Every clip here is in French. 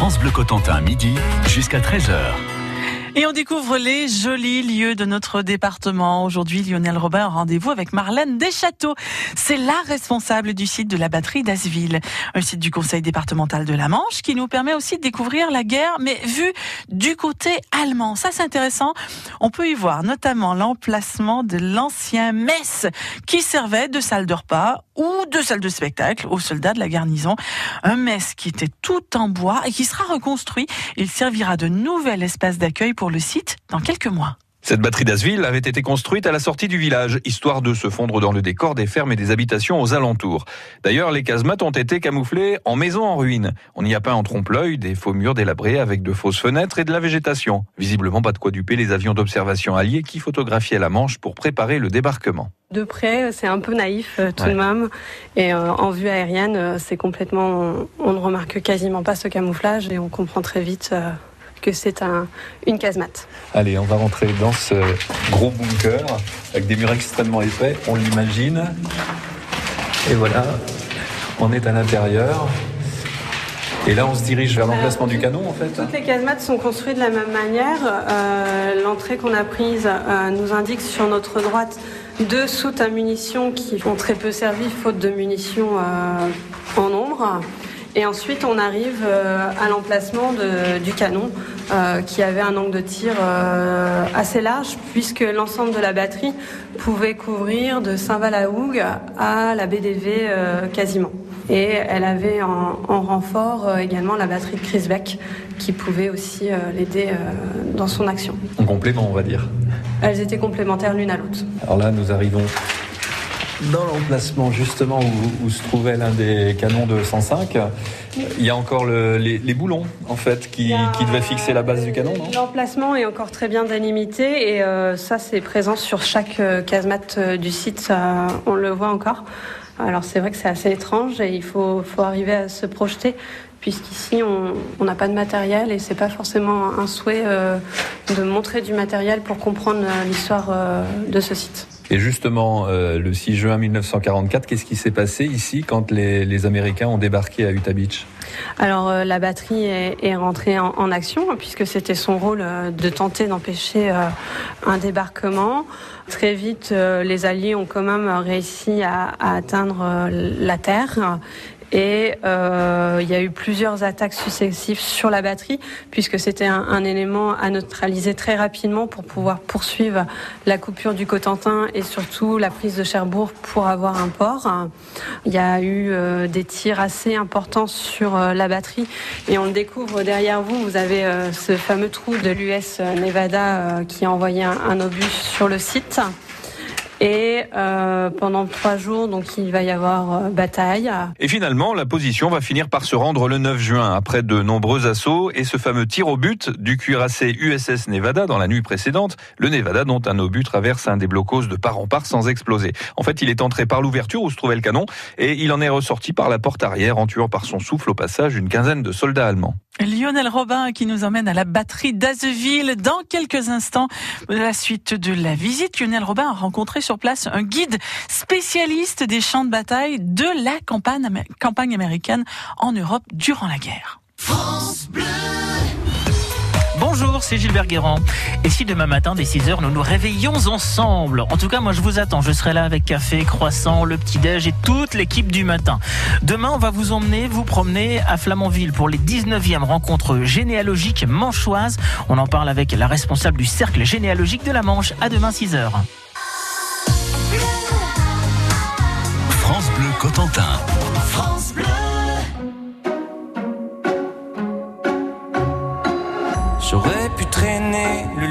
France Bleu Cotentin, midi jusqu'à 13h. Et on découvre les jolis lieux de notre département. Aujourd'hui, Lionel Robin a rendez-vous avec Marlène Deschâteaux. C'est la responsable du site de la batterie d'Asville, un site du conseil départemental de la Manche qui nous permet aussi de découvrir la guerre, mais vue du côté allemand. Ça, c'est intéressant. On peut y voir notamment l'emplacement de l'ancien mess qui servait de salle de repas ou de salle de spectacle aux soldats de la garnison. Un mess qui était tout en bois et qui sera reconstruit. Il servira de nouvel espace d'accueil pour le site dans quelques mois. Cette batterie d'Asville avait été construite à la sortie du village, histoire de se fondre dans le décor des fermes et des habitations aux alentours. D'ailleurs, les casemates ont été camouflées en maisons en ruine. On y a peint en trompe-l'œil des faux murs délabrés avec de fausses fenêtres et de la végétation. Visiblement pas de quoi duper les avions d'observation alliés qui photographiaient la Manche pour préparer le débarquement. De près, c'est un peu naïf euh, tout de même. Et euh, en vue aérienne, euh, c'est complètement. On, ne remarque quasiment pas ce camouflage et on comprend très vite que c'est un, une casemate. Allez, on va rentrer dans ce gros bunker avec des murs extrêmement épais, on l'imagine. Et voilà, on est à l'intérieur. Et là, on se dirige vers l'emplacement du canon, en fait. Toutes les casemates sont construites de la même manière. Euh, L'entrée qu'on a prise euh, nous indique sur notre droite deux soutes à munitions qui ont très peu servi, faute de munitions euh, en nombre. Et ensuite, on arrive euh, à l'emplacement du canon euh, qui avait un angle de tir euh, assez large puisque l'ensemble de la batterie pouvait couvrir de Saint-Val à Hougue à la BDV quasiment. Et elle avait en, renfort également la batterie de Crisbeck qui pouvait aussi l'aider dans son action. En complément, on va dire. Elles étaient complémentaires l'une à l'autre. Alors là, nous arrivons dans l'emplacement justement où, se trouvait l'un des canons de 105, il y a encore les, boulons en fait qui, devaient fixer la base du canon. L'emplacement est encore très bien délimité et euh, ça c'est présent sur chaque euh, casemate euh, du site, on le voit encore. Alors c'est vrai que c'est assez étrange et il faut, faut arriver à se projeter puisqu'ici on n'a pas de matériel et c'est pas forcément un souhait de montrer du matériel pour comprendre l'histoire de ce site. Et justement, euh, le 6 juin 1944, qu'est-ce qui s'est passé ici quand les, Américains ont débarqué à Utah Beach? Alors euh, la batterie est, rentrée en, action puisque c'était son rôle euh, de tenter d'empêcher un débarquement. Très vite, les Alliés ont quand même réussi à atteindre la Terre et euh, il y a eu plusieurs attaques successives sur la batterie, puisque c'était un, élément à neutraliser très rapidement pour pouvoir poursuivre la coupure du Cotentin et surtout la prise de Cherbourg pour avoir un port. Il y a eu euh, des tirs assez importants sur euh, la batterie et on le découvre derrière vous. Vous avez euh, ce fameux trou de l'US Nevada qui a envoyé un obus sur le site. Et euh, pendant trois jours, donc il va y avoir euh, bataille. Et finalement, la position va finir par se rendre le 9 juin après de nombreux assauts et ce fameux tir au but du cuirassé USS Nevada dans la nuit précédente. Le Nevada dont un obus traverse un des blocos de part en part sans exploser. En fait, il est entré par l'ouverture où se trouvait le canon et il en est ressorti par la porte arrière en tuant par son souffle au passage une quinzaine de soldats allemands. Lionel Robin qui nous emmène à la batterie d'Azeville dans quelques instants. La suite de la visite, Lionel Robin a rencontré sur place un guide spécialiste des champs de bataille de la campagne, américaine en Europe durant la guerre. Bonjour, c'est Gilbert Guérand. Et si demain matin, dès 6h, nous nous réveillons ensemble? En tout cas, moi, je vous attends. Je serai là avec café, croissant, le petit-déj et toute l'équipe du matin. Demain, on va vous emmener, vous promener à Flamanville pour les 19e rencontres généalogiques manchoises. On en parle avec la responsable du cercle généalogique de la Manche. À demain, 6h. France Bleu Cotentin.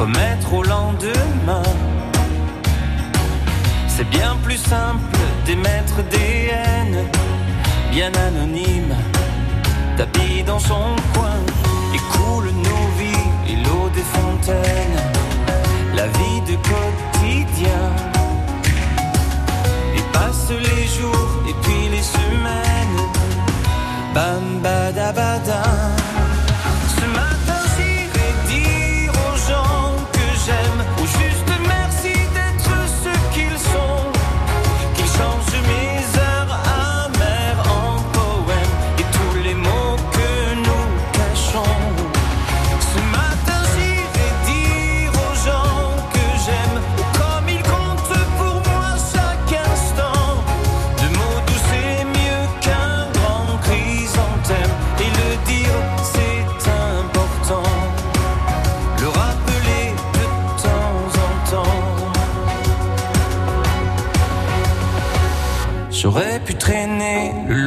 remettre au lendemain. C'est bien plus simple d'émettre des haines, bien anonymes, tapis dans son coin, et coule nos vies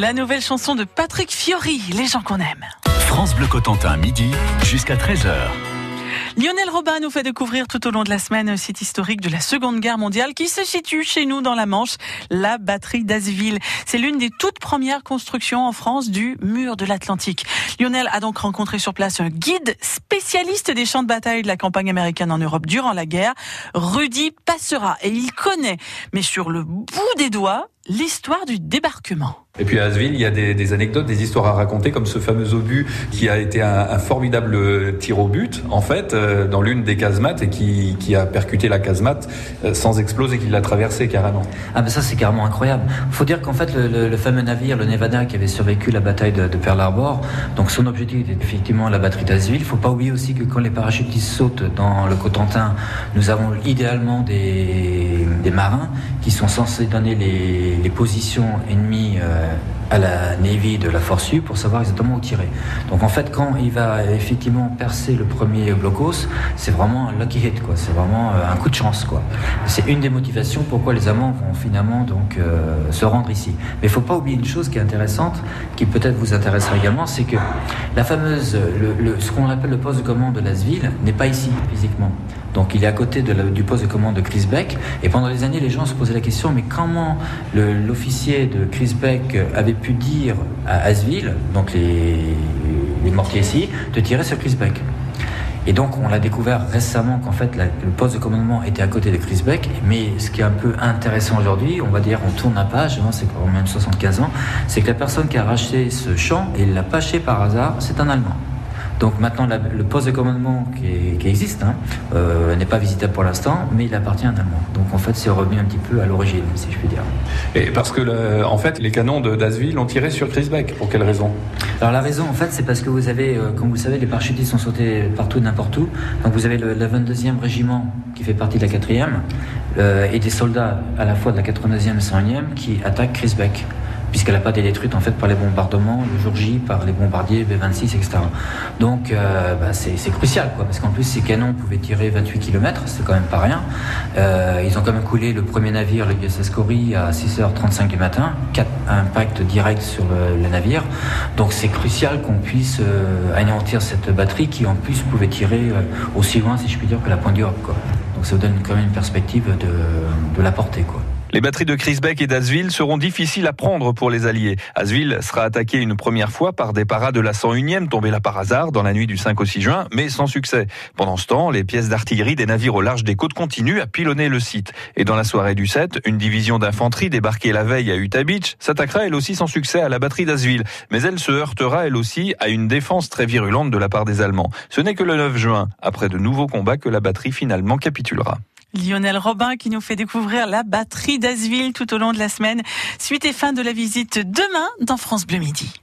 La nouvelle chanson de Patrick Fiori, Les gens qu'on aime. France Bleu Cotentin, midi jusqu'à 13h. Lionel Robin nous fait découvrir tout au long de la semaine un site historique de la Seconde Guerre mondiale qui se situe chez nous dans la Manche, la batterie d'Asville. C'est l'une des toutes premières constructions en France du mur de l'Atlantique. Lionel a donc rencontré sur place un guide spécialiste des champs de bataille de la campagne américaine en Europe durant la guerre, Rudy Passera. Et il connaît, mais sur le bout des doigts, l'histoire du débarquement. Et puis à Asville, il y a des, des anecdotes, des histoires à raconter, comme ce fameux obus qui a été un, un formidable tir au but, en fait, euh, dans l'une des casemates et qui, qui a percuté la casemate euh, sans exploser, qui l'a traversée carrément. Ah ben ça c'est carrément incroyable. Faut dire qu'en fait le, le- le fameux navire, le Nevada, qui avait survécu la bataille de, de Pearl Harbor, donc son objectif était effectivement la batterie d'Asville. Faut pas oublier aussi que quand les parachutistes sautent dans le Cotentin, nous avons idéalement des, des marins qui sont censés donner les, positions ennemies euh, à la Navy de la Force U pour savoir exactement où tirer. Donc en fait quand il va effectivement percer le premier blocos, c'est vraiment un lucky hit quoi. C'est vraiment euh, un coup de chance quoi. C'est une des motivations pourquoi les Allemands vont finalement donc euh, se rendre ici. Mais il faut pas oublier une chose qui est intéressante, qui peut-être vous intéressera également, c'est que la fameuse, ce qu'on appelle le poste de commande de Lasville n'est pas ici physiquement. Donc il est à côté du poste de commande de Crisbeck. Et pendant des années, les gens se posaient la question, mais comment l'officier de Crisbeck avait pu dire à Asville, donc les, mortiers ici, de tirer sur Crisbeck et donc, on l'a découvert récemment qu'en fait, le poste de commandement était à côté de Crisbeck. Mais ce qui est un peu intéressant aujourd'hui, on va dire, on tourne la page, c'est quand même 75 ans, c'est que la personne qui a racheté ce champ, et l'a pas par hasard, c'est un Allemand. Donc maintenant, la- le poste de commandement qui, est- qui existe hein, euh, n'est pas visitable pour l'instant, mais il appartient à un Allemand. Donc en fait, c'est revenu un petit peu à l'origine, si je puis dire. Et parce que, le- en fait, les canons de- d'Asville ont tiré sur Crisbeck. Pour quelle raison? Alors la raison, en fait, c'est parce que vous avez, euh, comme vous le savez, les parachutistes sont sautés partout, et n'importe où. Donc vous avez le, le 22e régiment qui fait partie de la 4e euh, et des soldats à la fois de la 89e et 101e qui attaquent Crisbeck puisqu'elle n'a pas été détruite en fait par les bombardements le jour J, par les bombardiers B-26, etc. Donc euh, bah, c'est crucial, quoi, parce qu'en plus ces canons pouvaient tirer 28 km, c'est quand même pas rien. Euh, ils ont quand même coulé le premier navire, le USS Cory, à 6h35 du matin, quatre impacts directs sur le, navire. Donc c'est crucial qu'on puisse euh, anéantir cette batterie qui en plus pouvait tirer aussi loin, si je puis dire, que la pointe du Hope, quoi. Donc ça vous donne quand même une perspective de, de la portée, quoi. Les batteries de Crisbeck et d'Asville seront difficiles à prendre pour les Alliés. Asville sera attaqué une première fois par des paras de la 101e tombés là par hasard dans la nuit du 5 au 6 juin, mais sans succès. Pendant ce temps, les pièces d'artillerie des navires au large des côtes continuent à pilonner le site. Et dans la soirée du 7, une division d'infanterie débarquée la veille à Utah Beach s'attaquera elle aussi sans succès à la batterie d'Asville. Mais elle se heurtera elle aussi à une défense très virulente de la part des Allemands. Ce n'est que le 9 juin, après de nouveaux combats, que la batterie finalement capitulera. Lionel Robin qui nous fait découvrir la batterie d'Asville tout au long de la semaine. Suite et fin de la visite demain dans France Bleu Midi.